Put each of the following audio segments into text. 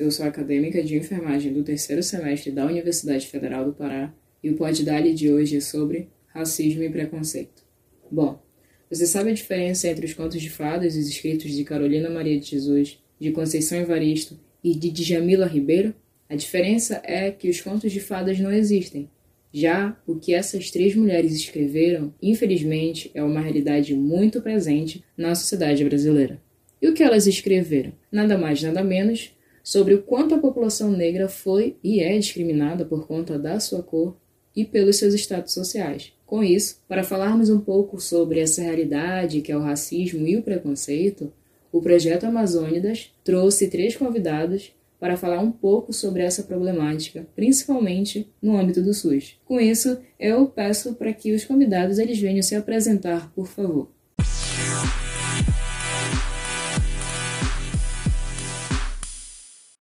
eu sou acadêmica de enfermagem do terceiro semestre da Universidade Federal do Pará e o Pod Dali de hoje é sobre racismo e preconceito. Bom, você sabe a diferença entre os contos de fadas e os escritos de Carolina Maria de Jesus, de Conceição Evaristo e de Djamila Ribeiro? A diferença é que os contos de fadas não existem. Já o que essas três mulheres escreveram, infelizmente, é uma realidade muito presente na sociedade brasileira. E o que elas escreveram? Nada mais, nada menos sobre o quanto a população negra foi e é discriminada por conta da sua cor e pelos seus status sociais. Com isso, para falarmos um pouco sobre essa realidade que é o racismo e o preconceito, o projeto Amazônidas trouxe três convidados para falar um pouco sobre essa problemática, principalmente no âmbito do SUS. Com isso, eu peço para que os convidados eles venham se apresentar, por favor.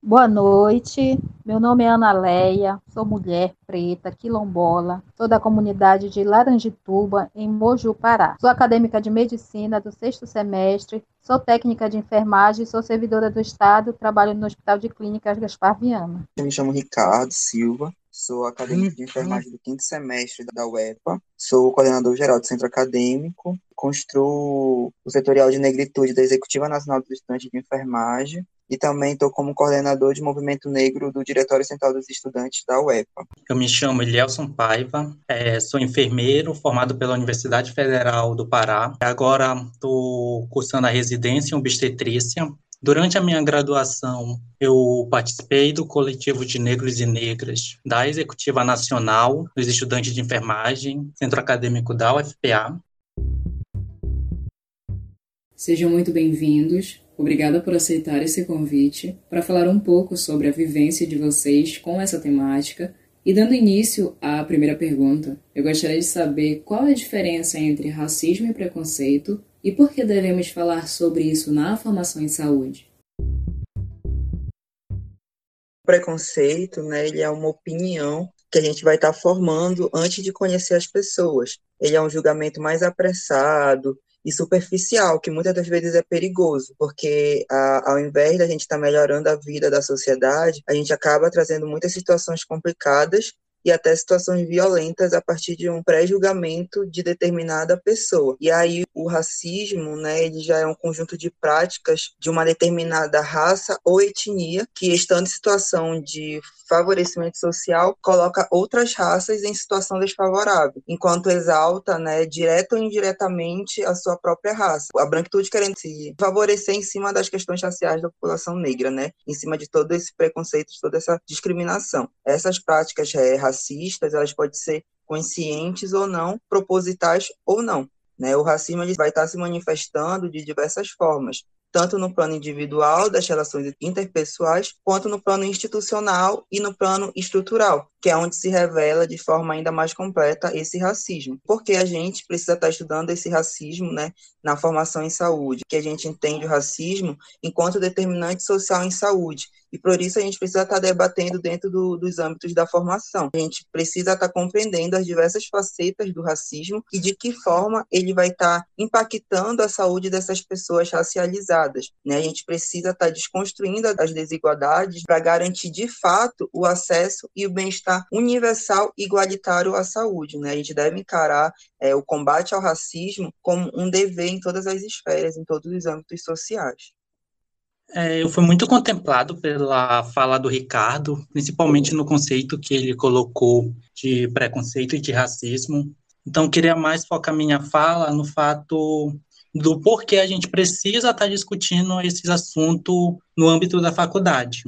Boa noite, meu nome é Ana Leia, sou mulher preta, quilombola, sou da comunidade de Laranjituba, em Moju, Pará. Sou acadêmica de medicina do sexto semestre, sou técnica de enfermagem, sou servidora do Estado, trabalho no Hospital de Clínicas Gaspar Viana. Eu me chamo Ricardo Silva, sou acadêmico de enfermagem do quinto semestre da UEPA, sou coordenador geral do centro acadêmico, construo o setorial de negritude da Executiva Nacional dos Estudantes de Enfermagem e também estou como coordenador de movimento negro do Diretório Central dos Estudantes da UEPA. Eu me chamo Elielson Paiva, é, sou enfermeiro formado pela Universidade Federal do Pará. Agora estou cursando a residência em obstetrícia. Durante a minha graduação, eu participei do coletivo de negros e negras da Executiva Nacional dos Estudantes de Enfermagem, Centro Acadêmico da UFPA. Sejam muito bem-vindos. Obrigada por aceitar esse convite para falar um pouco sobre a vivência de vocês com essa temática. E dando início à primeira pergunta, eu gostaria de saber qual a diferença entre racismo e preconceito e por que devemos falar sobre isso na formação em saúde. O preconceito, né, ele é uma opinião que a gente vai estar formando antes de conhecer as pessoas. Ele é um julgamento mais apressado, e superficial, que muitas das vezes é perigoso, porque a, ao invés da gente estar tá melhorando a vida da sociedade, a gente acaba trazendo muitas situações complicadas e até situações violentas a partir de um pré-julgamento de determinada pessoa. E aí o racismo, né, ele já é um conjunto de práticas de uma determinada raça ou etnia que estando em situação de favorecimento social coloca outras raças em situação desfavorável, enquanto exalta, né, direto ou indiretamente a sua própria raça. A branquitude querendo se favorecer em cima das questões raciais da população negra, né, em cima de todo esse preconceito, de toda essa discriminação. Essas práticas é, racistas, elas podem ser conscientes ou não, propositais ou não. Né? O racismo ele vai estar se manifestando de diversas formas, tanto no plano individual das relações interpessoais, quanto no plano institucional e no plano estrutural, que é onde se revela de forma ainda mais completa esse racismo. Porque a gente precisa estar estudando esse racismo né, na formação em saúde, que a gente entende o racismo enquanto determinante social em saúde, e por isso a gente precisa estar debatendo dentro do, dos âmbitos da formação. A gente precisa estar compreendendo as diversas facetas do racismo e de que forma ele vai estar impactando a saúde dessas pessoas racializadas. Né? A gente precisa estar desconstruindo as desigualdades para garantir de fato o acesso e o bem-estar universal e igualitário à saúde. Né? A gente deve encarar é, o combate ao racismo como um dever em todas as esferas, em todos os âmbitos sociais. É, eu fui muito contemplado pela fala do Ricardo, principalmente no conceito que ele colocou de preconceito e de racismo. Então, queria mais focar minha fala no fato do porquê a gente precisa estar discutindo esses assuntos no âmbito da faculdade.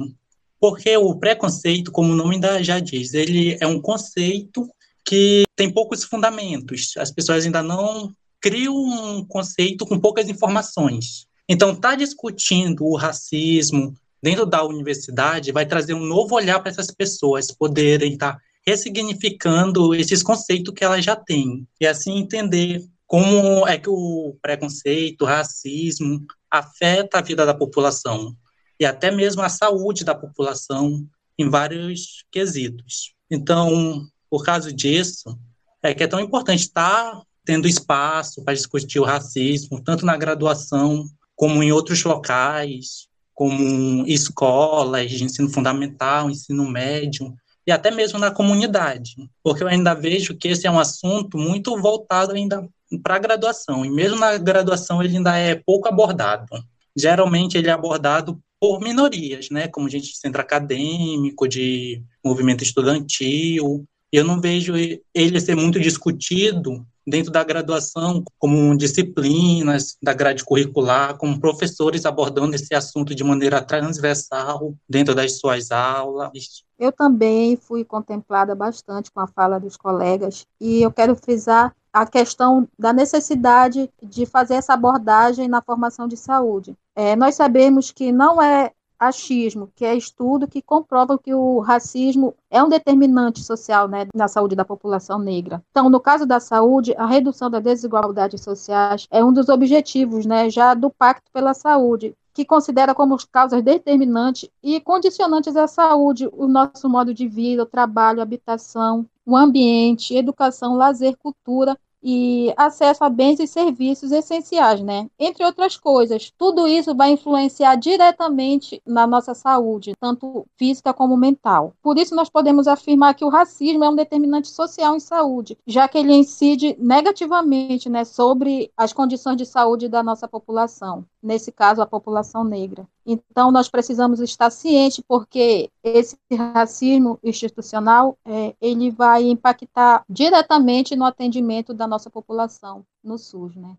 Porque o preconceito, como o nome já diz, ele é um conceito que tem poucos fundamentos. As pessoas ainda não criam um conceito com poucas informações. Então, estar tá discutindo o racismo dentro da universidade vai trazer um novo olhar para essas pessoas poderem estar tá ressignificando esses conceitos que elas já têm e assim entender como é que o preconceito, o racismo afeta a vida da população e até mesmo a saúde da população em vários quesitos. Então, por causa disso, é que é tão importante estar tendo espaço para discutir o racismo, tanto na graduação como em outros locais, como escolas de ensino fundamental, ensino médio, e até mesmo na comunidade, porque eu ainda vejo que esse é um assunto muito voltado ainda para a graduação, e mesmo na graduação ele ainda é pouco abordado. Geralmente ele é abordado por minorias, né, como gente de centro acadêmico, de movimento estudantil, eu não vejo ele ser muito discutido dentro da graduação, como disciplinas da grade curricular, como professores abordando esse assunto de maneira transversal dentro das suas aulas. Eu também fui contemplada bastante com a fala dos colegas e eu quero frisar a questão da necessidade de fazer essa abordagem na formação de saúde. É, nós sabemos que não é achismo, que é estudo que comprova que o racismo é um determinante social né, na saúde da população negra. Então, no caso da saúde, a redução das desigualdades sociais é um dos objetivos né, já do Pacto pela Saúde, que considera como causas determinantes e condicionantes à saúde o nosso modo de vida, o trabalho, a habitação, o ambiente, educação, lazer, cultura e acesso a bens e serviços essenciais, né? Entre outras coisas. Tudo isso vai influenciar diretamente na nossa saúde, tanto física como mental. Por isso, nós podemos afirmar que o racismo é um determinante social em saúde, já que ele incide negativamente né, sobre as condições de saúde da nossa população, nesse caso, a população negra. Então, nós precisamos estar cientes, porque esse racismo institucional, é, ele vai impactar diretamente no atendimento da nossa população no SUS, né?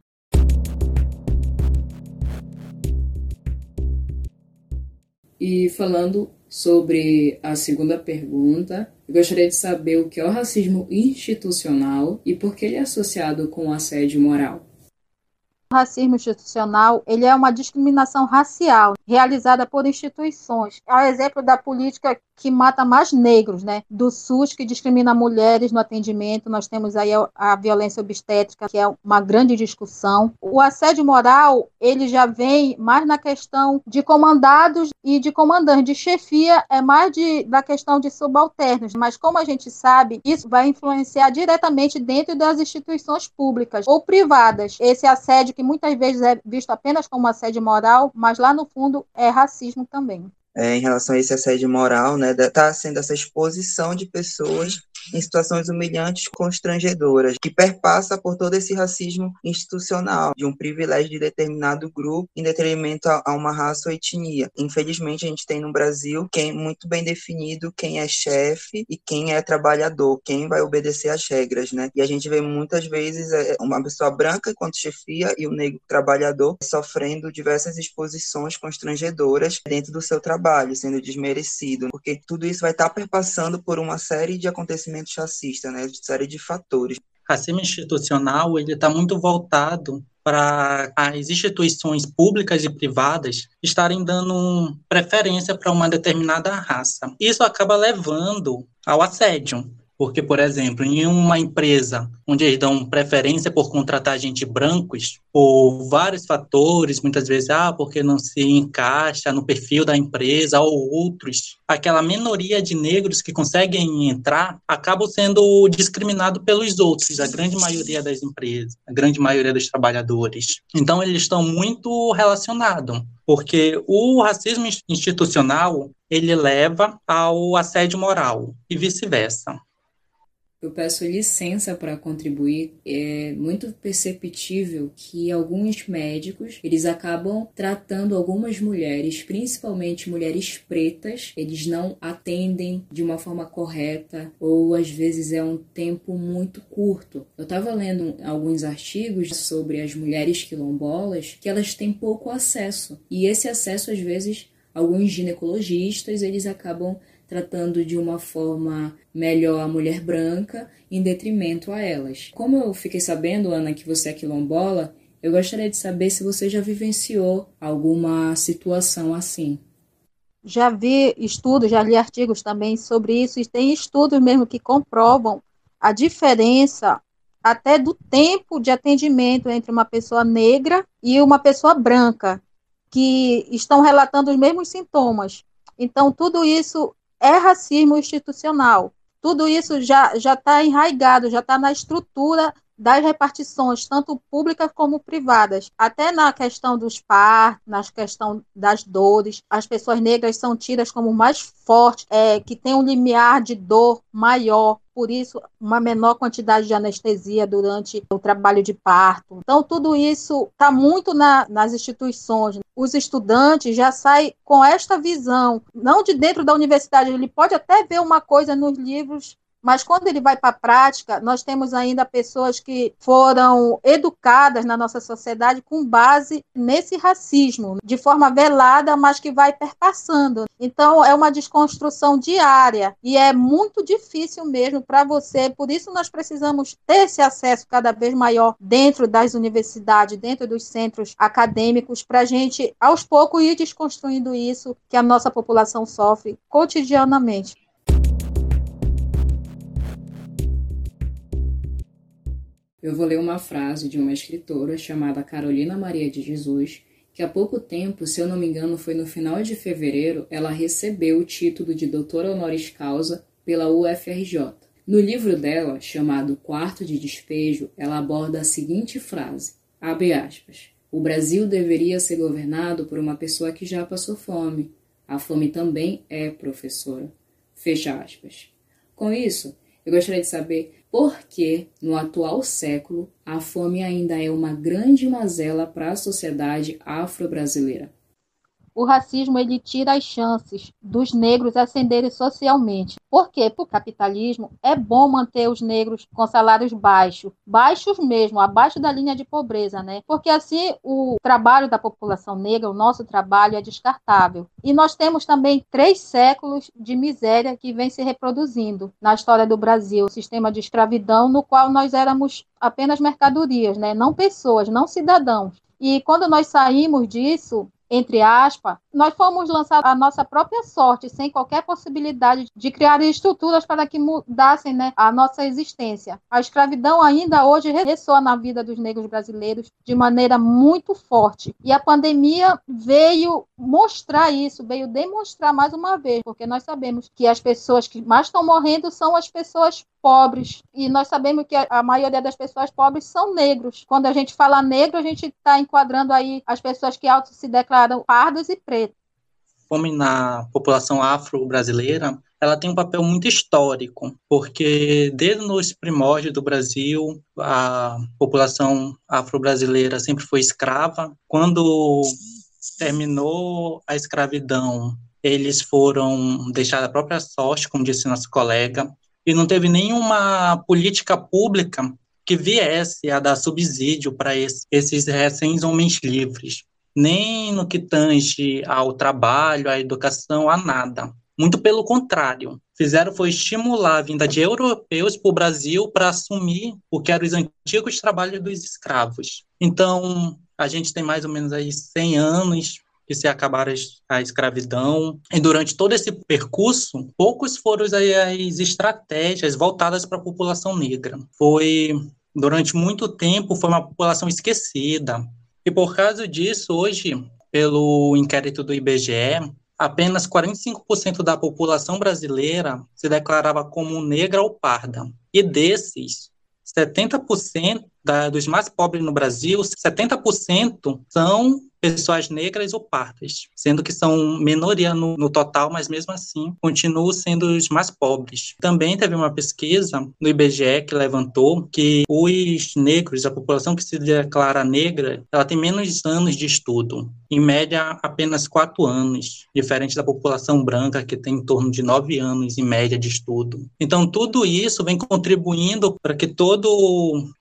E falando sobre a segunda pergunta, eu gostaria de saber o que é o racismo institucional e por que ele é associado com assédio moral. O racismo institucional ele é uma discriminação racial realizada por instituições. É o exemplo da política que mata mais negros, né? Do SUS, que discrimina mulheres no atendimento. Nós temos aí a, violência obstétrica, que é uma grande discussão. O assédio moral, ele já vem mais na questão de comandados e de comandantes. De chefia é mais de, da questão de subalternos. Mas, como a gente sabe, isso vai influenciar diretamente dentro das instituições públicas ou privadas. Esse assédio, que muitas vezes é visto apenas como assédio moral, mas lá no fundo é racismo também. É, em relação a esse assédio moral, né, está sendo essa exposição de pessoas em situações humilhantes, constrangedoras, que perpassa por todo esse racismo institucional, de um privilégio de determinado grupo em detrimento a, uma raça ou etnia. Infelizmente, a gente tem no Brasil quem muito bem definido quem é chefe e quem é trabalhador, quem vai obedecer às regras, né? E a gente vê muitas vezes é, uma pessoa branca enquanto chefia e o negro trabalhador sofrendo diversas exposições constrangedoras dentro do seu trabalho sendo desmerecido, porque tudo isso vai estar perpassando por uma série de acontecimentos racistas, né, de série de fatores. Racismo institucional ele está muito voltado para as instituições públicas e privadas estarem dando preferência para uma determinada raça. Isso acaba levando ao assédio, porque, por exemplo, em uma empresa onde eles dão preferência por contratar gente brancos, por vários fatores, muitas vezes, ah, porque não se encaixa no perfil da empresa ou outros, aquela minoria de negros que conseguem entrar acabam sendo discriminados pelos outros, a grande maioria das empresas, a grande maioria dos trabalhadores. Então, eles estão muito relacionados, porque o racismo institucional ele leva ao assédio moral e vice-versa. Eu peço licença para contribuir. É muito perceptível que alguns médicos, eles acabam tratando algumas mulheres, principalmente mulheres pretas, eles não atendem de uma forma correta ou às vezes é um tempo muito curto. Eu estava lendo alguns artigos sobre as mulheres quilombolas que elas têm pouco acesso e esse acesso às vezes alguns ginecologistas eles acabam tratando de uma forma melhor a mulher branca em detrimento a elas. Como eu fiquei sabendo, Ana, que você é quilombola, eu gostaria de saber se você já vivenciou alguma situação assim. Já vi estudos, já li artigos também sobre isso, e tem estudos mesmo que comprovam a diferença até do tempo de atendimento entre uma pessoa negra e uma pessoa branca, que estão relatando os mesmos sintomas. Então, tudo isso é racismo institucional. Tudo isso já está enraizado, já está na estrutura das repartições, tanto públicas como privadas. Até na questão dos partos, na questão das dores, as pessoas negras são tidas como mais fortes, é, que tem um limiar de dor maior, por isso uma menor quantidade de anestesia durante o trabalho de parto. Então, tudo isso está muito na, nas instituições. Os estudantes já saem com esta visão, não de dentro da universidade, ele pode até ver uma coisa nos livros mas quando ele vai para a prática, nós temos ainda pessoas que foram educadas na nossa sociedade com base nesse racismo, de forma velada, mas que vai perpassando. Então, é uma desconstrução diária e é muito difícil mesmo para você. Por isso, nós precisamos ter esse acesso cada vez maior dentro das universidades, dentro dos centros acadêmicos, para a gente, aos poucos, ir desconstruindo isso que a nossa população sofre cotidianamente. Eu vou ler uma frase de uma escritora chamada Carolina Maria de Jesus, que há pouco tempo, se eu não me engano, foi no final de fevereiro, ela recebeu o título de doutora honoris causa pela UFRJ. No livro dela, chamado Quarto de Despejo, ela aborda a seguinte frase: abre aspas. O Brasil deveria ser governado por uma pessoa que já passou fome. A fome também é professora. Fecha aspas. Com isso, eu gostaria de saber porque, no atual século, a fome ainda é uma grande mazela para a sociedade afro-brasileira o racismo ele tira as chances dos negros ascenderem socialmente. Por quê? Para o capitalismo é bom manter os negros com salários baixos, baixos mesmo, abaixo da linha de pobreza, né? Porque assim o trabalho da população negra, o nosso trabalho é descartável. E nós temos também três séculos de miséria que vem se reproduzindo na história do Brasil, o sistema de escravidão no qual nós éramos apenas mercadorias, né? Não pessoas, não cidadãos. E quando nós saímos disso, entre aspas, nós fomos lançar a nossa própria sorte, sem qualquer possibilidade de criar estruturas para que mudassem né, a nossa existência. A escravidão ainda hoje ressoa na vida dos negros brasileiros de maneira muito forte. E a pandemia veio mostrar isso, veio demonstrar mais uma vez, porque nós sabemos que as pessoas que mais estão morrendo são as pessoas pobres. E nós sabemos que a maioria das pessoas pobres são negros. Quando a gente fala negro, a gente está enquadrando aí as pessoas que auto se declaram pardos e pretos. Fome na população afro-brasileira, ela tem um papel muito histórico, porque desde os primórdios do Brasil, a população afro-brasileira sempre foi escrava. Quando terminou a escravidão, eles foram deixados à própria sorte, como disse nosso colega, e não teve nenhuma política pública que viesse a dar subsídio para esses recém-homens livres, nem no que tange ao trabalho, à educação, a nada. Muito pelo contrário, fizeram foi estimular a vinda de europeus para o Brasil para assumir o que eram os antigos trabalhos dos escravos. Então, a gente tem mais ou menos aí 100 anos que se acabaram a escravidão. E durante todo esse percurso, poucos foram as estratégias voltadas para a população negra. Foi, durante muito tempo, foi uma população esquecida. E por causa disso, hoje, pelo inquérito do IBGE, apenas 45% da população brasileira se declarava como negra ou parda. E desses, 70% da, dos mais pobres no Brasil, 70% são pessoas negras ou pardas, sendo que são minoria no, no, total, mas mesmo assim continuam sendo os mais pobres. Também teve uma pesquisa no IBGE que levantou que os negros, a população que se declara negra, ela tem menos anos de estudo, em média apenas quatro anos, diferente da população branca que tem em torno de nove anos em média de estudo. Então tudo isso vem contribuindo para que todos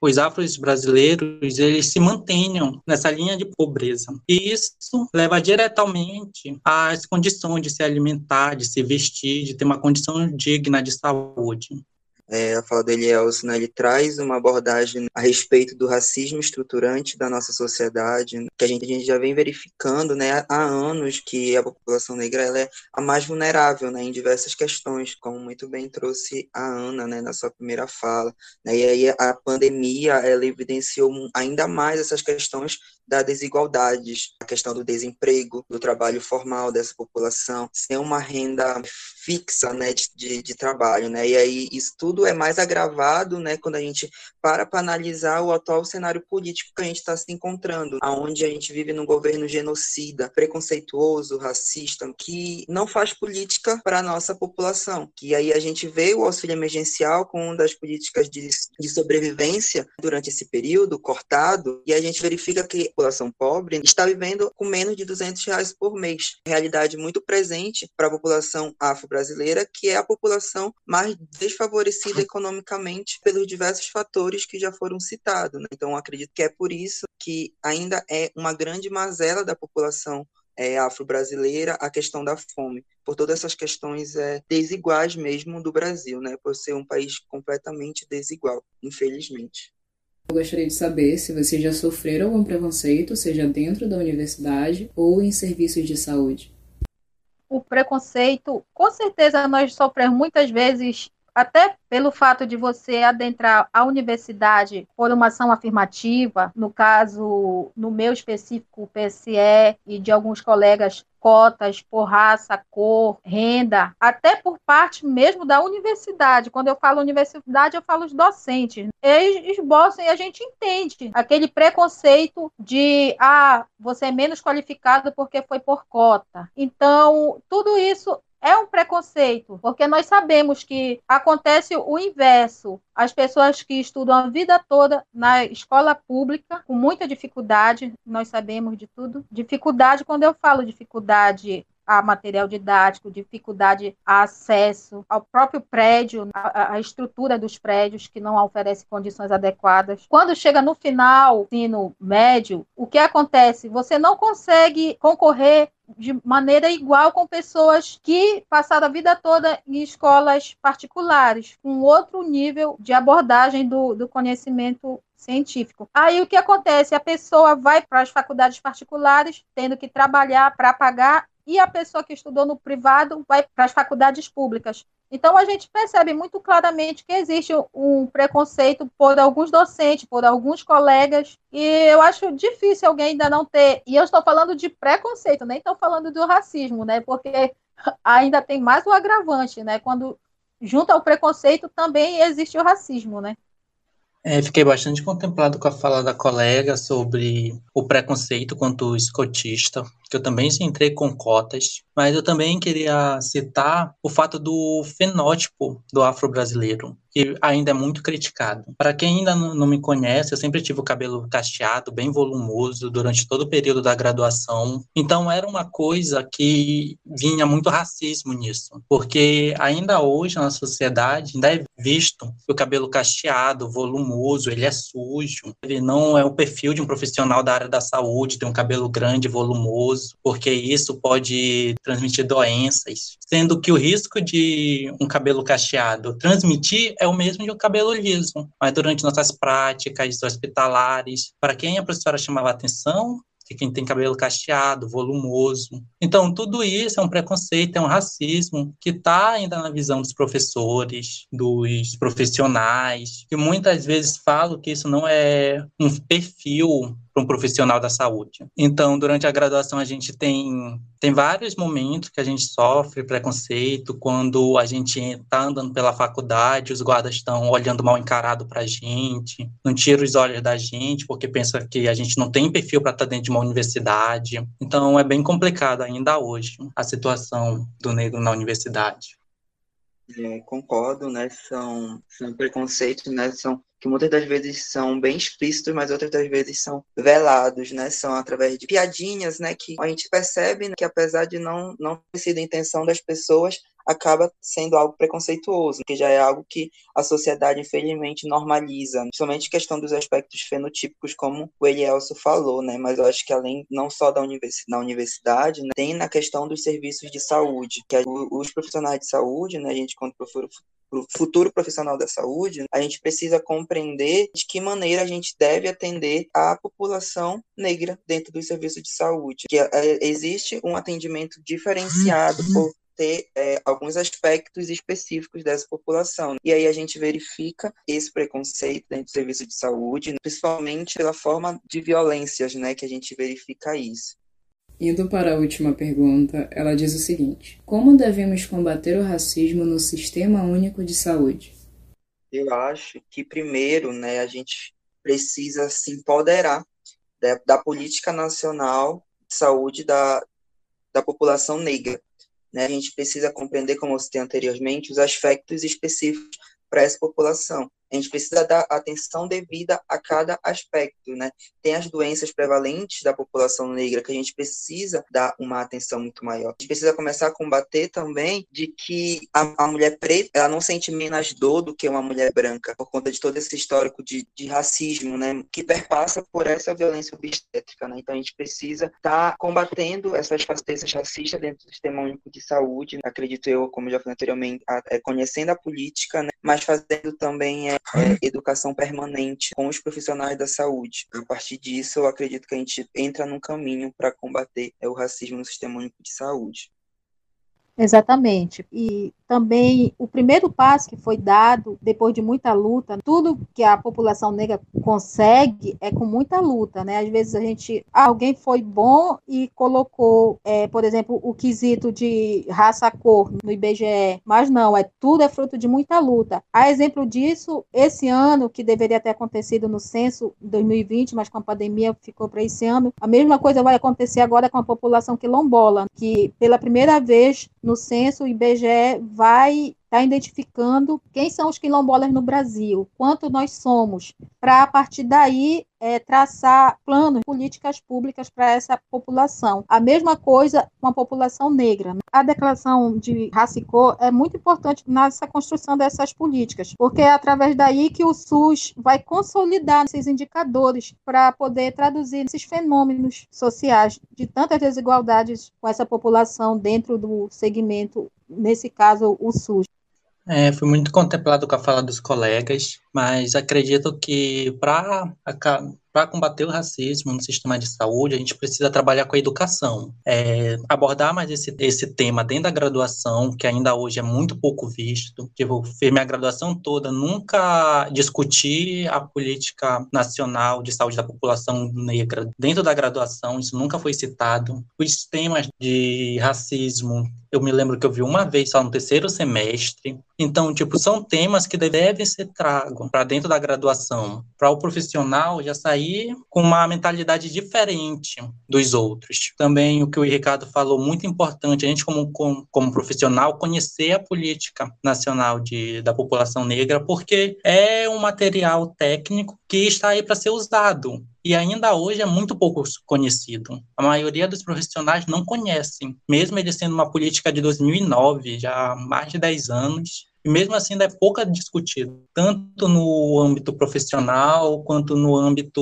os afros brasileiros eles se mantenham nessa linha de pobreza. E isso leva diretamente às condições de se alimentar, de se vestir, de ter uma condição digna de saúde. É, a fala do Elielson, né, ele traz uma abordagem a respeito do racismo estruturante da nossa sociedade, que a gente, a gente já vem verificando né, há anos que a população negra ela é a mais vulnerável né, em diversas questões, como muito bem trouxe a Ana né, na sua primeira fala. Né, e aí a pandemia ela evidenciou ainda mais essas questões da desigualdades, a questão do desemprego, do trabalho formal dessa população, sem uma renda fixa né, de, de, trabalho. Né? E aí isso tudo é mais agravado né, quando a gente para para analisar o atual cenário político que a gente está se encontrando, aonde a gente vive num governo genocida, preconceituoso, racista, que não faz política para a nossa população. Que aí a gente vê o auxílio emergencial com uma das políticas de, de sobrevivência durante esse período cortado, e a gente verifica que população pobre está vivendo com menos de 200 reais por mês. Realidade muito presente para a população afro-brasileira, que é a população mais desfavorecida economicamente pelos diversos fatores que já foram citados. Né? Então, acredito que é por isso que ainda é uma grande mazela da população é, afro-brasileira a questão da fome, por todas essas questões é, desiguais mesmo do Brasil, né? por ser um país completamente desigual, infelizmente. Eu gostaria de saber se vocês já sofreram algum preconceito, seja dentro da universidade ou em serviços de saúde. O preconceito, com certeza nós sofremos muitas vezes até pelo fato de você adentrar a universidade por uma ação afirmativa, no caso, no meu específico, o PSE e de alguns colegas, cotas por raça, cor, renda, até por parte mesmo da universidade. Quando eu falo universidade, eu falo os docentes. Eles esboçam e a gente entende aquele preconceito de ah, você é menos qualificado porque foi por cota. Então, tudo isso é um preconceito, porque nós sabemos que acontece o inverso. As pessoas que estudam a vida toda na escola pública, com muita dificuldade, nós sabemos de tudo. Dificuldade, quando eu falo dificuldade a material didático, dificuldade a acesso ao próprio prédio, a, a, estrutura dos prédios que não oferece condições adequadas. Quando chega no final, ensino médio, o que acontece? Você não consegue concorrer de maneira igual com pessoas que passaram a vida toda em escolas particulares, com outro nível de abordagem do, do conhecimento científico. Aí o que acontece? A pessoa vai para as faculdades particulares, tendo que trabalhar para pagar, e a pessoa que estudou no privado vai para as faculdades públicas. Então, a gente percebe muito claramente que existe um preconceito por alguns docentes, por alguns colegas, e eu acho difícil alguém ainda não ter. E eu estou falando de preconceito, nem estou falando do racismo, né? Porque ainda tem mais o agravante, né? Quando junto ao preconceito também existe o racismo, né? É, fiquei bastante contemplado com a fala da colega sobre o preconceito quanto escotista, que eu também entrei com cotas, mas eu também queria citar o fato do fenótipo do afro-brasileiro, que ainda é muito criticado. Para quem ainda não me conhece, eu sempre tive o cabelo cacheado, bem volumoso, durante todo o período da graduação. Então era uma coisa que vinha muito racismo nisso, porque ainda hoje na sociedade ainda é visto que o cabelo cacheado, volumoso, ele é sujo, ele não é o perfil de um profissional da área da saúde, tem um cabelo grande, volumoso, porque isso pode transmitir doenças, sendo que o risco de um cabelo cacheado transmitir é o mesmo de um cabelo liso. Mas durante nossas práticas hospitalares, para quem a professora chamava atenção, que quem tem cabelo cacheado, volumoso. Então, tudo isso é um preconceito, é um racismo que está ainda na visão dos professores, dos profissionais, que muitas vezes falam que isso não é um perfil para um profissional da saúde. Então, durante a graduação, a gente tem, tem vários momentos que a gente sofre preconceito, quando a gente está andando pela faculdade, os guardas estão olhando mal encarado para a gente, não tiram os olhos da gente, porque pensa que a gente não tem perfil para estar tá dentro de uma universidade. Então, é bem complicado ainda hoje a situação do negro na universidade. É, concordo, né? São, são preconceitos, né? São que muitas das vezes são bem explícitos, mas outras das vezes são velados, né? São através de piadinhas, né? Que a gente percebe né, que apesar de não não ter sido a intenção das pessoas, acaba sendo algo preconceituoso, que já é algo que a sociedade, infelizmente, normaliza, principalmente questão dos aspectos fenotípicos, como o Elielso falou, né? Mas eu acho que além, não só da universidade, na universidade, né? tem na questão dos serviços de saúde, que os profissionais de saúde, né? A gente, quando para o futuro profissional da saúde, a gente precisa compreender de que maneira a gente deve atender a população negra dentro dos serviços de saúde. Que é, existe um atendimento diferenciado por ter é, alguns aspectos específicos dessa população. E aí a gente verifica esse preconceito dentro do serviço de saúde, principalmente pela forma de violências, né, que a gente verifica isso. Indo para a última pergunta, ela diz o seguinte: Como devemos combater o racismo no Sistema Único de Saúde? Eu acho que primeiro, né, a gente precisa se empoderar da, da política nacional de saúde da, da população negra. Né? A gente precisa compreender, como eu citei anteriormente, os aspectos específicos para essa população a gente precisa dar atenção devida a cada aspecto, né? Tem as doenças prevalentes da população negra que a gente precisa dar uma atenção muito maior. A gente precisa começar a combater também de que a, a mulher preta, ela não sente menos dor do que uma mulher branca, por conta de todo esse histórico de, de racismo, né? Que perpassa por essa violência obstétrica, né? Então a gente precisa estar tá combatendo essas facetões racistas dentro do sistema único de saúde, acredito eu, como já falei anteriormente, a, é, conhecendo a política, né? Mas fazendo também é, é, educação permanente com os profissionais da saúde. A partir disso, eu acredito que a gente entra num caminho para combater é, o racismo no sistema único de saúde. Exatamente. E também o primeiro passo que foi dado depois de muita luta, tudo que a população negra consegue é com muita luta, né? Às vezes a gente, alguém foi bom e colocou, é, por exemplo, o quesito de raça cor no IBGE, mas não, é tudo é fruto de muita luta. A exemplo disso, esse ano que deveria ter acontecido no censo 2020, mas com a pandemia ficou para esse ano, a mesma coisa vai acontecer agora com a população quilombola, que pela primeira vez no censo, o IBGE vai estar tá identificando quem são os quilombolas no Brasil, quanto nós somos, para a partir daí é, traçar planos, políticas públicas para essa população. A mesma coisa com a população negra. A declaração de cor é muito importante nessa construção dessas políticas, porque é através daí que o SUS vai consolidar esses indicadores para poder traduzir esses fenômenos sociais de tantas desigualdades com essa população dentro do segmento, nesse caso, o SUS. É, fui muito contemplado com a fala dos colegas, mas acredito que para para combater o racismo no sistema de saúde, a gente precisa trabalhar com a educação. É, abordar mais esse, esse tema dentro da graduação, que ainda hoje é muito pouco visto. Tipo, fiz minha graduação toda, nunca discuti a política nacional de saúde da população negra dentro da graduação, isso nunca foi citado. Os temas de racismo, eu me lembro que eu vi uma vez só no terceiro semestre. Então, tipo, são temas que devem ser tragos para dentro da graduação, para o profissional já sair sair com uma mentalidade diferente dos outros. Também o que o Ricardo falou, muito importante, a gente como, como, como profissional conhecer a política nacional de, da população negra, porque é um material técnico que está aí para ser usado e ainda hoje é muito pouco conhecido. A maioria dos profissionais não conhecem, mesmo ele sendo uma política de 2009, já há mais de 10 anos, e mesmo assim ainda é pouco discutido, tanto no âmbito profissional quanto no âmbito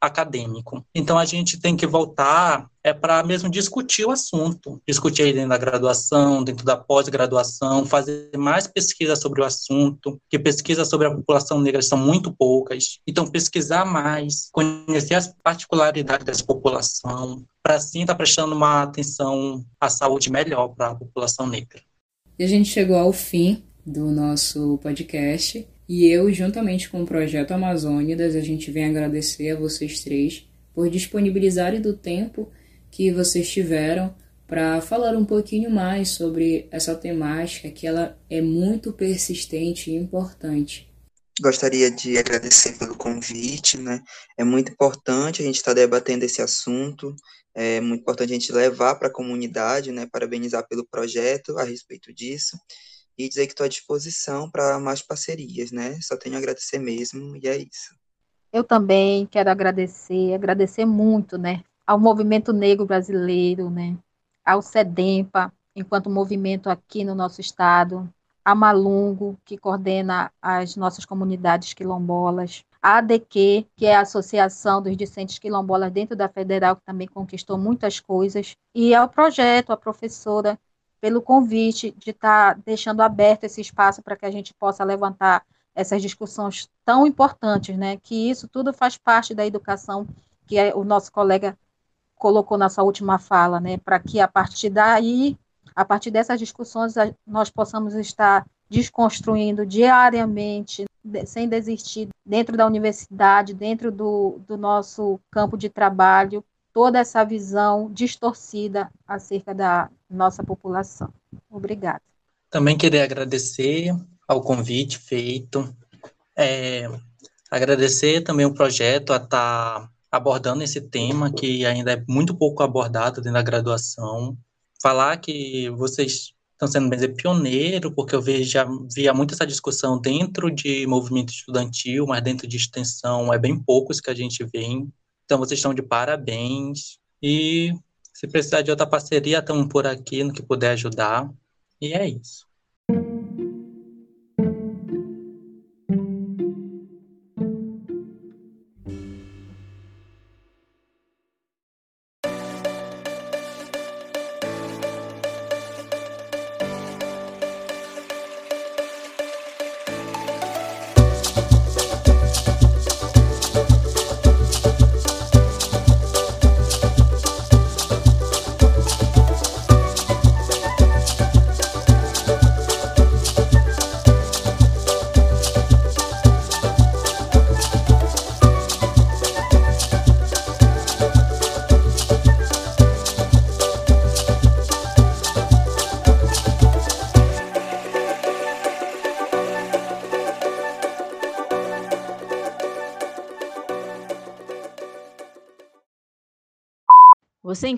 acadêmico. Então a gente tem que voltar é para mesmo discutir o assunto, discutir dentro da graduação, dentro da pós-graduação, fazer mais pesquisa sobre o assunto, que pesquisas sobre a população negra são muito poucas. Então pesquisar mais, conhecer as particularidades dessa população, para assim estar tá prestando uma atenção à saúde melhor para a população negra. E a gente chegou ao fim do nosso podcast. E eu, juntamente com o Projeto Amazônidas, a gente vem agradecer a vocês três por disponibilizarem do tempo que vocês tiveram para falar um pouquinho mais sobre essa temática que ela é muito persistente e importante. Gostaria de agradecer pelo convite, né? É muito importante a gente estar tá debatendo esse assunto, é muito importante a gente levar para a comunidade, né? Parabenizar pelo projeto a respeito disso e dizer que estou à disposição para mais parcerias, né? Só tenho a agradecer mesmo e é isso. Eu também quero agradecer, agradecer muito, né, ao movimento negro brasileiro, né, ao SEDEMPA, enquanto movimento aqui no nosso estado, a Malungo, que coordena as nossas comunidades quilombolas, a ADQ, que é a Associação dos Discentes Quilombolas dentro da Federal, que também conquistou muitas coisas, e ao projeto, a professora, pelo convite de estar tá deixando aberto esse espaço para que a gente possa levantar essas discussões tão importantes, né? Que isso tudo faz parte da educação que o nosso colega colocou na sua última fala, né? Para que a partir daí a partir dessas discussões, nós possamos estar desconstruindo diariamente, sem desistir, dentro da universidade, dentro do, do nosso campo de trabalho, toda essa visão distorcida acerca da nossa população. Obrigada. Também queria agradecer ao convite feito, é, agradecer também o projeto a estar tá abordando esse tema que ainda é muito pouco abordado dentro da graduação, falar que vocês estão sendo bem pioneiro, porque eu vejo, já via muito essa discussão dentro de movimento estudantil, mas dentro de extensão é bem poucos que a gente vê. Então vocês estão de parabéns. E se precisar de outra parceria, estamos por aqui no que puder ajudar. E é isso.